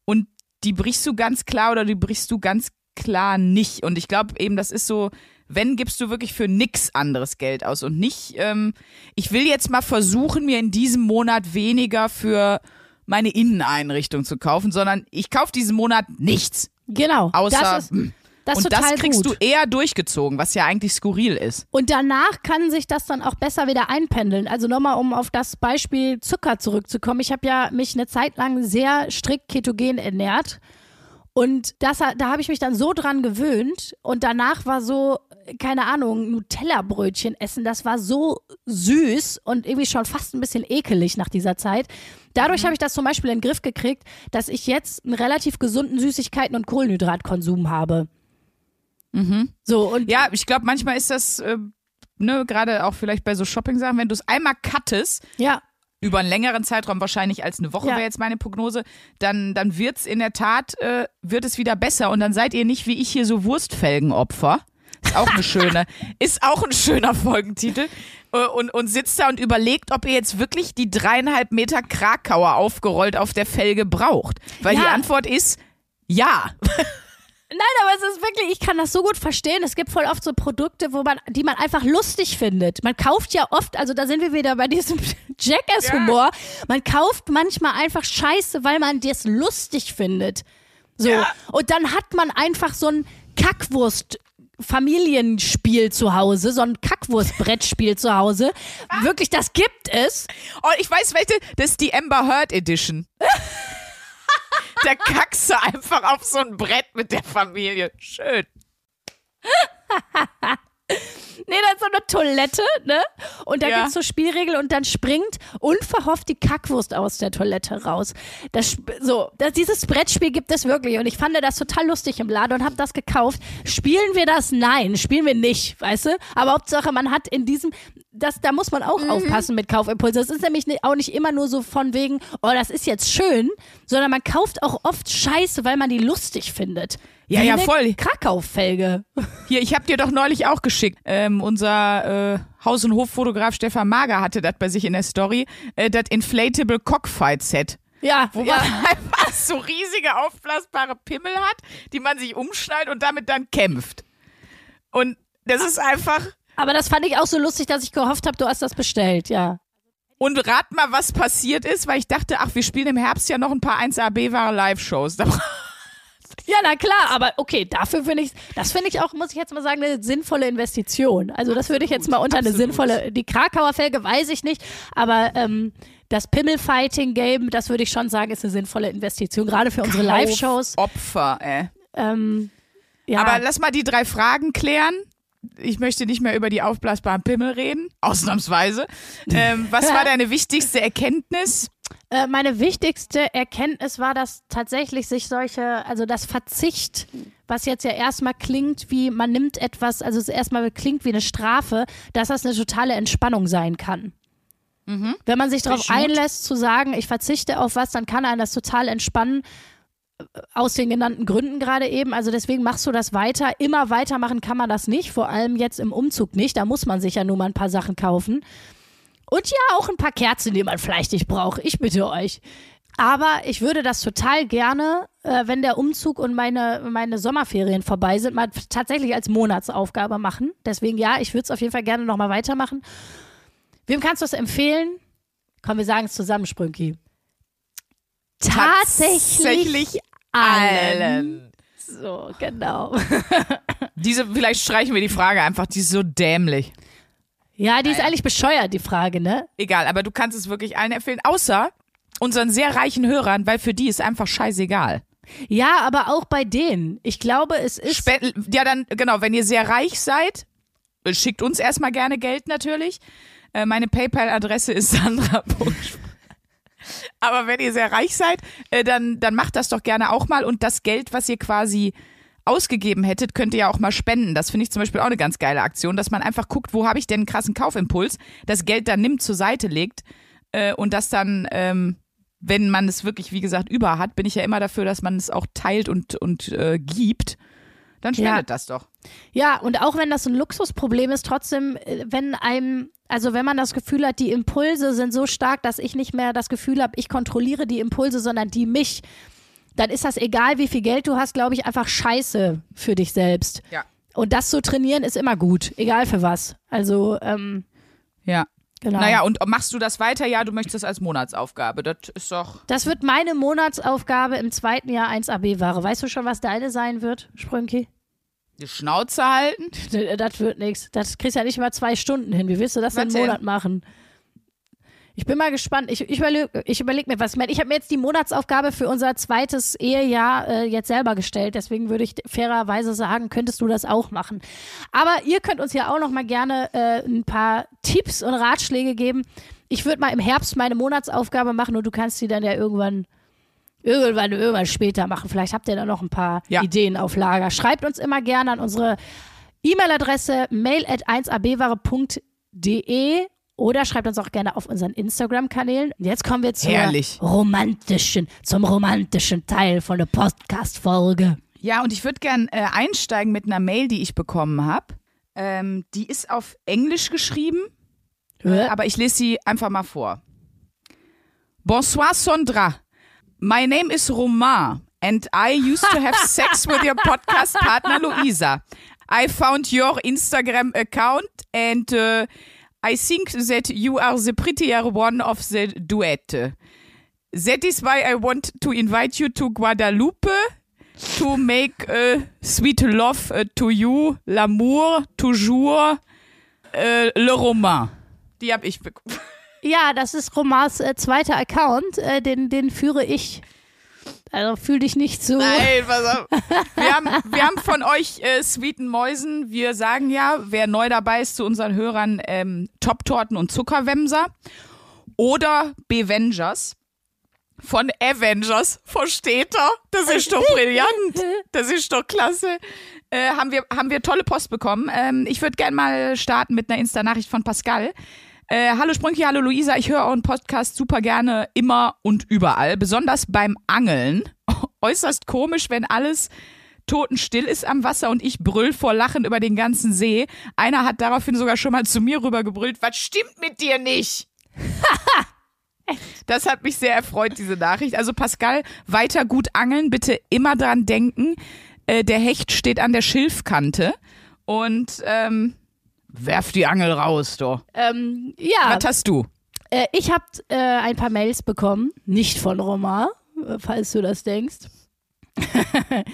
und die brichst du ganz klar oder die brichst du ganz klar nicht. Und ich glaube eben, das ist so, wenn gibst du wirklich für nix anderes Geld aus und nicht, ähm, ich will jetzt mal versuchen, mir in diesem Monat weniger für meine Inneneinrichtung zu kaufen, sondern ich kaufe diesen Monat nichts. Genau. Außer, das ist, das und total das kriegst gut. du eher durchgezogen, was ja eigentlich skurril ist. Und danach kann sich das dann auch besser wieder einpendeln. Also nochmal, um auf das Beispiel Zucker zurückzukommen. Ich habe ja mich eine Zeit lang sehr strikt ketogen ernährt. Und das, da habe ich mich dann so dran gewöhnt. Und danach war so, keine Ahnung, Nutella-Brötchen essen. Das war so süß und irgendwie schon fast ein bisschen ekelig nach dieser Zeit. Dadurch habe ich das zum Beispiel in den Griff gekriegt, dass ich jetzt einen relativ gesunden Süßigkeiten- und Kohlenhydratkonsum habe. So, und Ja, ich glaube, manchmal ist das, äh, ne, gerade auch vielleicht bei so Shopping-Sachen, wenn du es einmal cuttest, ja, über einen längeren Zeitraum wahrscheinlich als eine Woche Ja. wäre jetzt meine Prognose, dann, dann wird's in der Tat, äh, wird es wieder besser und dann seid ihr nicht wie ich hier so Wurstfelgenopfer. Ist auch eine schöne, ist auch ein schöner Folgentitel. Äh, Und, und sitzt da und überlegt, ob ihr jetzt wirklich die dreieinhalb Meter Krakauer aufgerollt auf der Felge braucht. Weil Ja. die Antwort ist ja. Nein, aber es ist wirklich, ich kann das so gut verstehen. Es gibt voll oft so Produkte, wo man, die man einfach lustig findet. Man kauft ja oft, also da sind wir wieder bei diesem Jackass-Humor. Man kauft manchmal einfach Scheiße, weil man das lustig findet. So. Und dann hat man einfach so ein Kackwurst. Familienspiel zu Hause, so ein Kackwurstbrettspiel zu Hause. Wirklich, das gibt es. Oh, ich weiß, welche, das ist die Amber Heard Edition. da kackst du einfach auf so ein Brett mit der Familie. Schön. Nee, da ist so eine Toilette, ne? Und da Ja. gibt's so Spielregeln und dann springt unverhofft die Kackwurst aus der Toilette raus. Das, so, das, dieses Brettspiel gibt es wirklich und ich fand das total lustig im Laden und habe das gekauft. Spielen wir das? Nein, spielen wir nicht, weißt du? Aber Hauptsache, man hat in diesem, das, da muss man auch Mhm. aufpassen mit Kaufimpulsen. Das ist nämlich auch nicht immer nur so von wegen, oh, das ist jetzt schön, sondern man kauft auch oft Scheiße, weil man die lustig findet. Ja, Wie ja, voll. Krakau-Felge. Hier, ich habe dir doch neulich auch geschickt. Ähm, unser äh, Haus- und Hoffotograf Stefan Mager hatte das bei sich in der Story. Äh, das Inflatable Cockfight Set. Ja, Wo ja. man einfach so riesige aufblasbare Pimmel hat, die man sich umschnallt und damit dann kämpft. Und das ist einfach. Aber das fand ich auch so lustig, dass ich gehofft habe, du hast das bestellt, ja. Und rat mal, was passiert ist, weil ich dachte, ach, wir spielen im Herbst ja noch ein paar 1AB-ware Live-Shows. Ja, na klar, aber okay, dafür finde ich, das finde ich auch, muss ich jetzt mal sagen, eine sinnvolle Investition. Also das würde ich jetzt mal unter eine absolut. sinnvolle, die Krakauer Felge weiß ich nicht, aber ähm, das Pimmel-Fighting-Game, das würde ich schon sagen, ist eine sinnvolle Investition, gerade für unsere Live-Shows. Opfer, ey. Ähm, ja, Aber lass mal die drei Fragen klären. Ich möchte nicht mehr über die aufblasbaren Pimmel reden, ausnahmsweise. Ähm, was war deine wichtigste Erkenntnis? äh, meine wichtigste Erkenntnis war, dass tatsächlich sich solche, also das Verzicht was jetzt ja erstmal klingt wie, man nimmt etwas, also es erstmal klingt wie eine Strafe, dass das eine totale Entspannung sein kann. Wenn man sich darauf einlässt, zu sagen, ich verzichte auf was, dann kann einen das total entspannen. Aus den genannten Gründen gerade eben. Also deswegen machst du das weiter. Immer weitermachen kann man das nicht, vor allem jetzt im Umzug nicht. Da muss man sich ja nur mal ein paar Sachen kaufen. Und ja, auch ein paar Kerzen, die man vielleicht nicht braucht. Ich bitte euch. Aber ich würde das total gerne, äh, wenn der Umzug und meine, meine Sommerferien vorbei sind, mal tatsächlich als Monatsaufgabe machen. Deswegen ja, ich würde es auf jeden Fall gerne nochmal weitermachen. Wem kannst du es empfehlen? Komm, wir sagen es zusammen, Sprünki. Tatsächlich, Tatsächlich allen. So, genau. Diese, vielleicht streichen wir die Frage einfach, die ist so dämlich. Ja, die ist eigentlich bescheuert, die Frage, ne? Egal, aber du kannst es wirklich allen empfehlen, außer unseren sehr reichen Hörern, weil für die ist einfach scheißegal. Ja, aber auch bei denen. Ich glaube, es ist. Spenden, ja, dann, genau, wenn ihr sehr reich seid, äh, schickt uns erstmal gerne Geld natürlich. Äh, meine PayPal-Adresse ist Sandra. Aber wenn ihr sehr reich seid, äh, dann, dann macht das doch gerne auch mal. Und das Geld, was ihr quasi ausgegeben hättet, könnt ihr ja auch mal spenden. Das finde ich zum Beispiel auch eine ganz geile Aktion, dass man einfach guckt, wo habe ich denn einen krassen Kaufimpuls, das Geld dann nimmt, zur Seite legt äh, und das dann, ähm, wenn man es wirklich, wie gesagt, über hat, bin ich ja immer dafür, dass man es auch teilt und, und äh, gibt. Dann spendet Ja. das doch. Ja, und auch wenn das ein Luxusproblem ist, trotzdem, äh, wenn einem, also wenn man das Gefühl hat, die Impulse sind so stark, dass ich nicht mehr das Gefühl habe, ich kontrolliere die Impulse, sondern die mich, dann ist das egal, wie viel Geld du hast, glaube ich, einfach scheiße für dich selbst. Ja. Und das zu trainieren ist immer gut, egal für was. Also, ähm, Ja. genau. Naja, und machst du das weiter? Ja, du möchtest das als Monatsaufgabe. Das ist doch. Das wird meine Monatsaufgabe im zweiten Jahr 1AB-Ware. Weißt du schon, was deine sein wird, Sprünki? Die Schnauze halten? Das wird nichts. Das kriegst du ja nicht mal zwei Stunden hin. Wie willst du das denn einen? Monat machen? Ich bin mal gespannt. Ich, ich überlege ich überleg mir was. Ich meine, ich habe mir jetzt die Monatsaufgabe für unser zweites Ehejahr äh, jetzt selber gestellt. Deswegen würde ich fairerweise sagen, könntest du das auch machen. Aber ihr könnt uns ja auch noch mal gerne äh, ein paar Tipps und Ratschläge geben. Ich würde mal im Herbst meine Monatsaufgabe machen und du kannst sie dann ja irgendwann irgendwann, irgendwann später machen. Vielleicht habt ihr da noch ein paar Ja. Ideen auf Lager. Schreibt uns immer gerne an unsere E-Mail-Adresse mail at 1abware.de oder schreibt uns auch gerne auf unseren Instagram-Kanälen. Und Jetzt kommen wir zur Herrlich. romantischen, zum romantischen Teil von der Podcast-Folge. Ja, und ich würde gern äh, einsteigen mit einer Mail, die ich bekommen habe. Ähm, die ist auf Englisch geschrieben, äh, aber ich lese sie einfach mal vor. Bonsoir, Sondra. My name is Romain and I used to have sex with your podcast partner Luisa. I found your Instagram account and uh, I think that you are the prettier one of the duet. That is why I want to invite you to Guadalupe to make uh, sweet love uh, to you, l'amour, toujours, uh, le roman. Die habe ich bekommen. Ja, das ist Romars äh, zweiter Account. Äh, den, den führe ich. Also fühl dich nicht so. Nein, pass auf. Wir haben, wir haben von euch äh, sweeten Mäusen. Wir sagen ja, wer neu dabei ist zu unseren Hörern, ähm, Top-Torten und Zuckerwemser oder Bevengers. Von Avengers, versteht er? Das ist doch brillant. Das ist doch klasse. Äh, haben, wir, haben wir tolle Post bekommen. Ähm, ich würde gerne mal starten mit einer Insta-Nachricht von Pascal. Äh, hallo Sprünki, hallo Luisa, ich höre euren Podcast super gerne immer und überall, besonders beim Angeln. Äußerst komisch, wenn alles totenstill ist am Wasser und ich brüll vor Lachen über den ganzen See. Einer hat daraufhin sogar schon mal zu mir rüber gebrüllt, was stimmt mit dir nicht? Das hat mich sehr erfreut, diese Nachricht. Also Pascal, weiter gut angeln, bitte immer dran denken. Äh, der Hecht steht an der Schilfkante und ähm, werf die Angel raus, doch. Ähm, ja, Was hast du? äh, ich habe äh, ein paar Mails bekommen. Nicht von Romar, äh, falls du das denkst.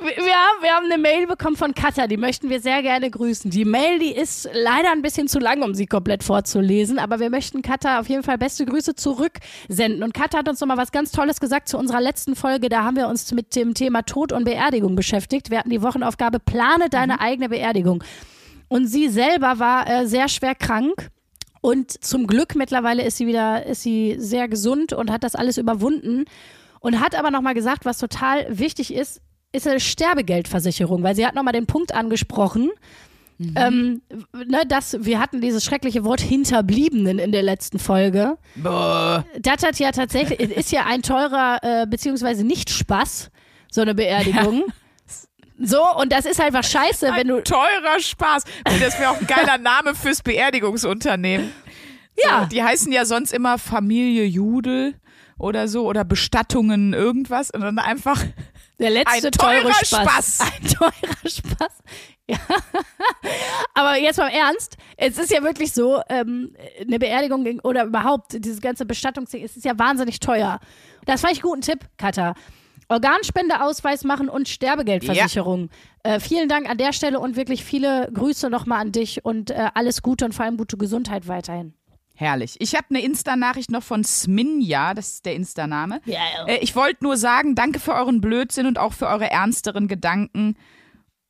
Wir, haben, wir haben eine Mail bekommen von Katja, die möchten wir sehr gerne grüßen. Die Mail, die ist leider ein bisschen zu lang, um sie komplett vorzulesen, aber wir möchten Katja auf jeden Fall beste Grüße zurücksenden. Und Katja hat uns nochmal was ganz Tolles gesagt zu unserer letzten Folge. Da haben wir uns mit dem Thema Tod und Beerdigung beschäftigt. Wir hatten die Wochenaufgabe Plane deine eigene Beerdigung. Und sie selber war äh, sehr schwer krank. Und zum Glück mittlerweile ist sie wieder, ist sie sehr gesund und hat das alles überwunden. Und hat aber nochmal gesagt, was total wichtig ist, ist eine Sterbegeldversicherung, weil sie hat nochmal den Punkt angesprochen, ähm, ne, dass wir hatten dieses schreckliche Wort Hinterbliebenen in der letzten Folge. Boah. Das hat ja tatsächlich, ist ja ein teurer, äh, beziehungsweise nicht Spaß, so eine Beerdigung. So, und das ist einfach scheiße, wenn du. Ein teurer Spaß. Das wäre auch ein geiler Name fürs Beerdigungsunternehmen. Ja. So, die heißen ja sonst immer Familie Judel oder so oder Bestattungen irgendwas und dann einfach Der letzte Ein teurer teure Spaß. Spaß. Ein teurer Spaß. Ja. Aber jetzt mal im Ernst, es ist ja wirklich so, ähm, eine Beerdigung oder überhaupt dieses ganze Bestattungsding, es ist ja wahnsinnig teuer. Das fand ich guten Tipp, Katha. Organspendeausweis machen und Sterbegeldversicherung. Äh, vielen Dank an der Stelle und wirklich viele Grüße nochmal an dich und äh, alles Gute und vor allem gute Gesundheit weiterhin. herrlich. Ich habe eine Insta-Nachricht noch von Sminja, das ist der Insta-Name. Ja, Äh, ich wollte nur sagen, danke für euren Blödsinn und auch für eure ernsteren Gedanken,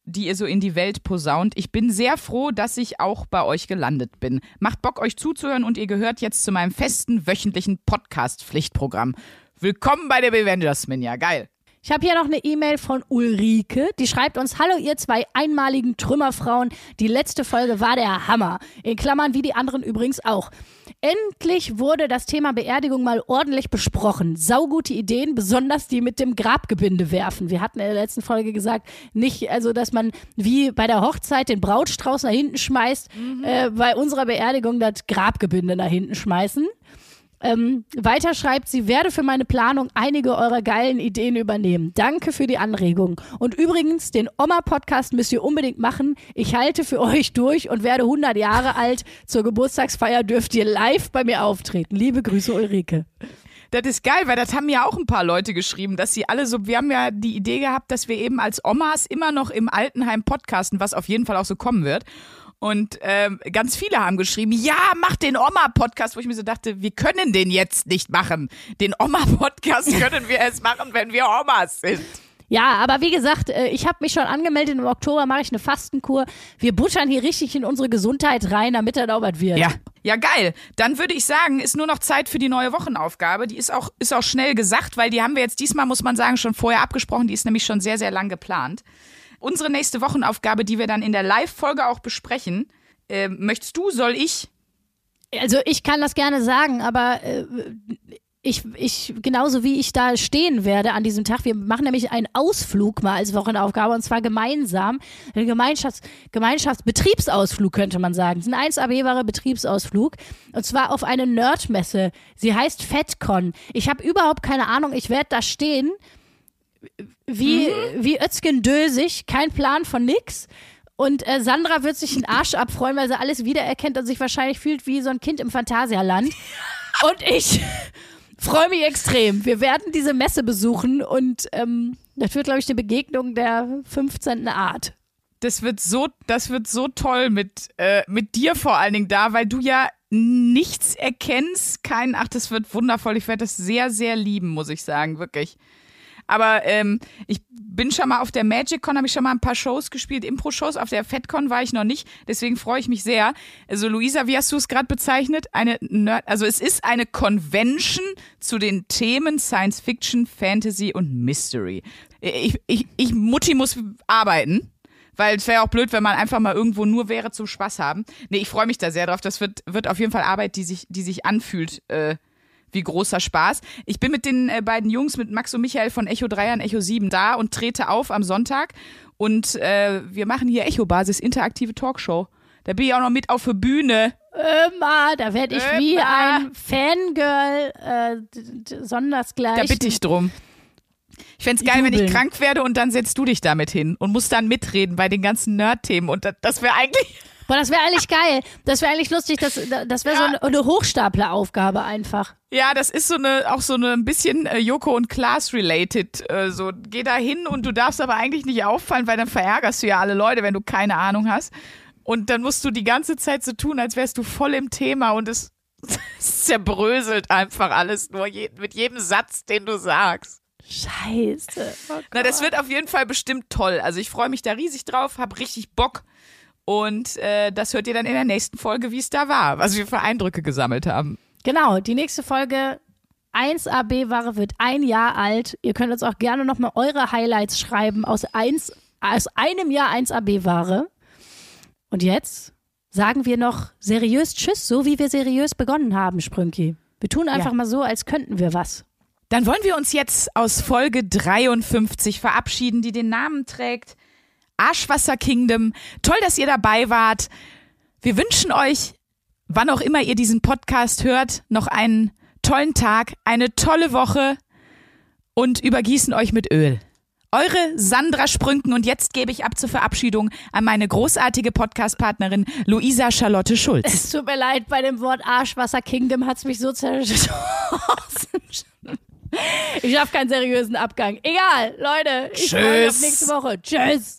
die ihr so in die Welt posaunt. Ich bin sehr froh, dass ich auch bei euch gelandet bin. Macht Bock, euch zuzuhören und ihr gehört jetzt zu meinem festen wöchentlichen Podcast-Pflichtprogramm. Willkommen bei der Bevengers, Minja. Geil. Ich habe hier noch eine E-Mail von Ulrike, die schreibt uns, hallo ihr zwei einmaligen Trümmerfrauen, die letzte Folge war der Hammer. In Klammern wie die anderen übrigens auch. Endlich wurde das Thema Beerdigung mal ordentlich besprochen. Saugute Ideen, besonders die mit dem Grabgebinde werfen. Wir hatten in der letzten Folge gesagt, nicht, also dass man wie bei der Hochzeit den Brautstrauß nach hinten schmeißt, äh, bei unserer Beerdigung das Grabgebinde nach hinten schmeißen. Ähm, weiter schreibt sie, werde für meine Planung einige eurer geilen Ideen übernehmen. Danke für die Anregung. Und übrigens, den Oma-Podcast müsst ihr unbedingt machen. Ich halte für euch durch und werde 100 Jahre alt. Zur Geburtstagsfeier dürft ihr live bei mir auftreten. Liebe Grüße, Ulrike. Das ist geil, weil das haben ja auch ein paar Leute geschrieben, dass sie alle so, wir haben ja die Idee gehabt, dass wir eben als Omas immer noch im Altenheim podcasten, was auf jeden Fall auch so kommen wird. Und ähm, ganz viele haben geschrieben, ja, mach den Oma-Podcast, wo ich mir so dachte, wir können den jetzt nicht machen. Den Oma-Podcast können wir erst machen, wenn wir Omas sind. Ja, aber wie gesagt, äh, ich habe mich schon angemeldet. Im Oktober mache ich eine Fastenkur. Wir buttern hier richtig in unsere Gesundheit rein, damit er da was wird. Ja. Ja, geil. Dann würde ich sagen, ist nur noch Zeit für die neue Wochenaufgabe. Die ist auch, ist auch schnell gesagt, weil die haben wir jetzt diesmal, muss man sagen, schon vorher abgesprochen. Die ist nämlich schon sehr, sehr lang geplant. Unsere nächste Wochenaufgabe, die wir dann in der Live-Folge auch besprechen, äh, möchtest du, soll ich? Also ich kann das gerne sagen, aber äh, ich, ich, genauso wie ich da stehen werde an diesem Tag, wir machen nämlich einen Ausflug mal als Wochenaufgabe und zwar gemeinsam. Ein Gemeinschafts-, Gemeinschaftsbetriebsausflug könnte man sagen. Es ist ein 1AB-ware Betriebsausflug und zwar auf eine Nerdmesse. Sie heißt FedCon. Ich habe überhaupt keine Ahnung, ich werde da stehen wie, wie Özgen Dösig, kein Plan von nix. Und äh, Sandra wird sich den Arsch abfreuen, weil sie alles wiedererkennt und sich wahrscheinlich fühlt wie so ein Kind im Phantasialand. und ich freue mich extrem. Wir werden diese Messe besuchen und ähm, das wird, glaube ich, eine Begegnung der 15. Art. Das wird so, das wird so toll mit, äh, mit dir vor allen Dingen da, weil du ja nichts erkennst, kein, ach, das wird wundervoll. Ich werde das sehr, sehr lieben, muss ich sagen, wirklich. Aber ähm, ich bin schon mal auf der MagicCon, habe ich schon mal ein paar Shows gespielt, Impro-Shows. Auf der FedCon war ich noch nicht, deswegen freue ich mich sehr. Also Luisa, wie hast du es gerade bezeichnet? Eine Nerd, also es ist eine Convention zu den Themen Science Fiction, Fantasy und Mystery. Ich, ich, ich Mutti muss arbeiten. Weil es wäre auch blöd, wenn man einfach mal irgendwo nur wäre zum Spaß haben. Nee, ich freue mich da sehr drauf. Das wird, wird auf jeden Fall Arbeit, die sich, die sich anfühlt, äh, wie großer Spaß. Ich bin mit den äh, beiden Jungs, mit Max und Michael von Echo 3 und Echo 7 da und trete auf am Sonntag. Und äh, wir machen hier Echo-Basis, interaktive Talkshow. Da bin ich auch noch mit auf der Bühne. Immer, da werde ich wie Immer. ein Fangirl äh, sondersgleich. Da bitte ich drum. Ich fänd's geil, wenn ich Jubeln. krank werde und dann setzt du dich damit hin und musst dann mitreden bei den ganzen Nerd-Themen. Und das, das wäre eigentlich. Boah, das wäre eigentlich geil. Das wäre eigentlich lustig. Das, das wäre so eine, eine Hochstapleraufgabe einfach. Ja, das ist so eine, auch so eine ein bisschen äh, Joko und Klaas related. Äh, so, geh da hin und du darfst aber eigentlich nicht auffallen, weil dann verärgerst du ja alle Leute, wenn du keine Ahnung hast. Und dann musst du die ganze Zeit so tun, als wärst du voll im Thema und es, es zerbröselt einfach alles nur je, mit jedem Satz, den du sagst. Scheiße. Oh Na, das wird auf jeden Fall bestimmt toll. Also ich freue mich da riesig drauf, hab richtig Bock. Und äh, das hört ihr dann in der nächsten Folge, wie es da war, was wir für Eindrücke gesammelt haben. Genau, die nächste Folge 1A B-Ware wird ein Jahr alt. Ihr könnt uns auch gerne nochmal eure Highlights schreiben aus, eins, aus einem Jahr 1A B-Ware. Und jetzt sagen wir noch seriös Tschüss, so wie wir seriös begonnen haben, Sprünki. Wir tun einfach Ja. mal so, als könnten wir was. Dann wollen wir uns jetzt aus Folge 53 verabschieden, die den Namen trägt Arschwasser Kingdom. Toll, dass ihr dabei wart. Wir wünschen euch, wann auch immer ihr diesen Podcast hört, noch einen tollen Tag, eine tolle Woche und übergießen euch mit Öl. Eure Sandra Sprünken und jetzt gebe ich ab zur Verabschiedung an meine großartige Podcastpartnerin Luisa Charlotte Schulz. Es tut mir leid, bei dem Wort Arschwasser Kingdom hat es mich so zerschossen. Ich schaffe keinen seriösen Abgang. Egal, Leute. Ich freue mich auf Tschüss. nächste Woche. Tschüss.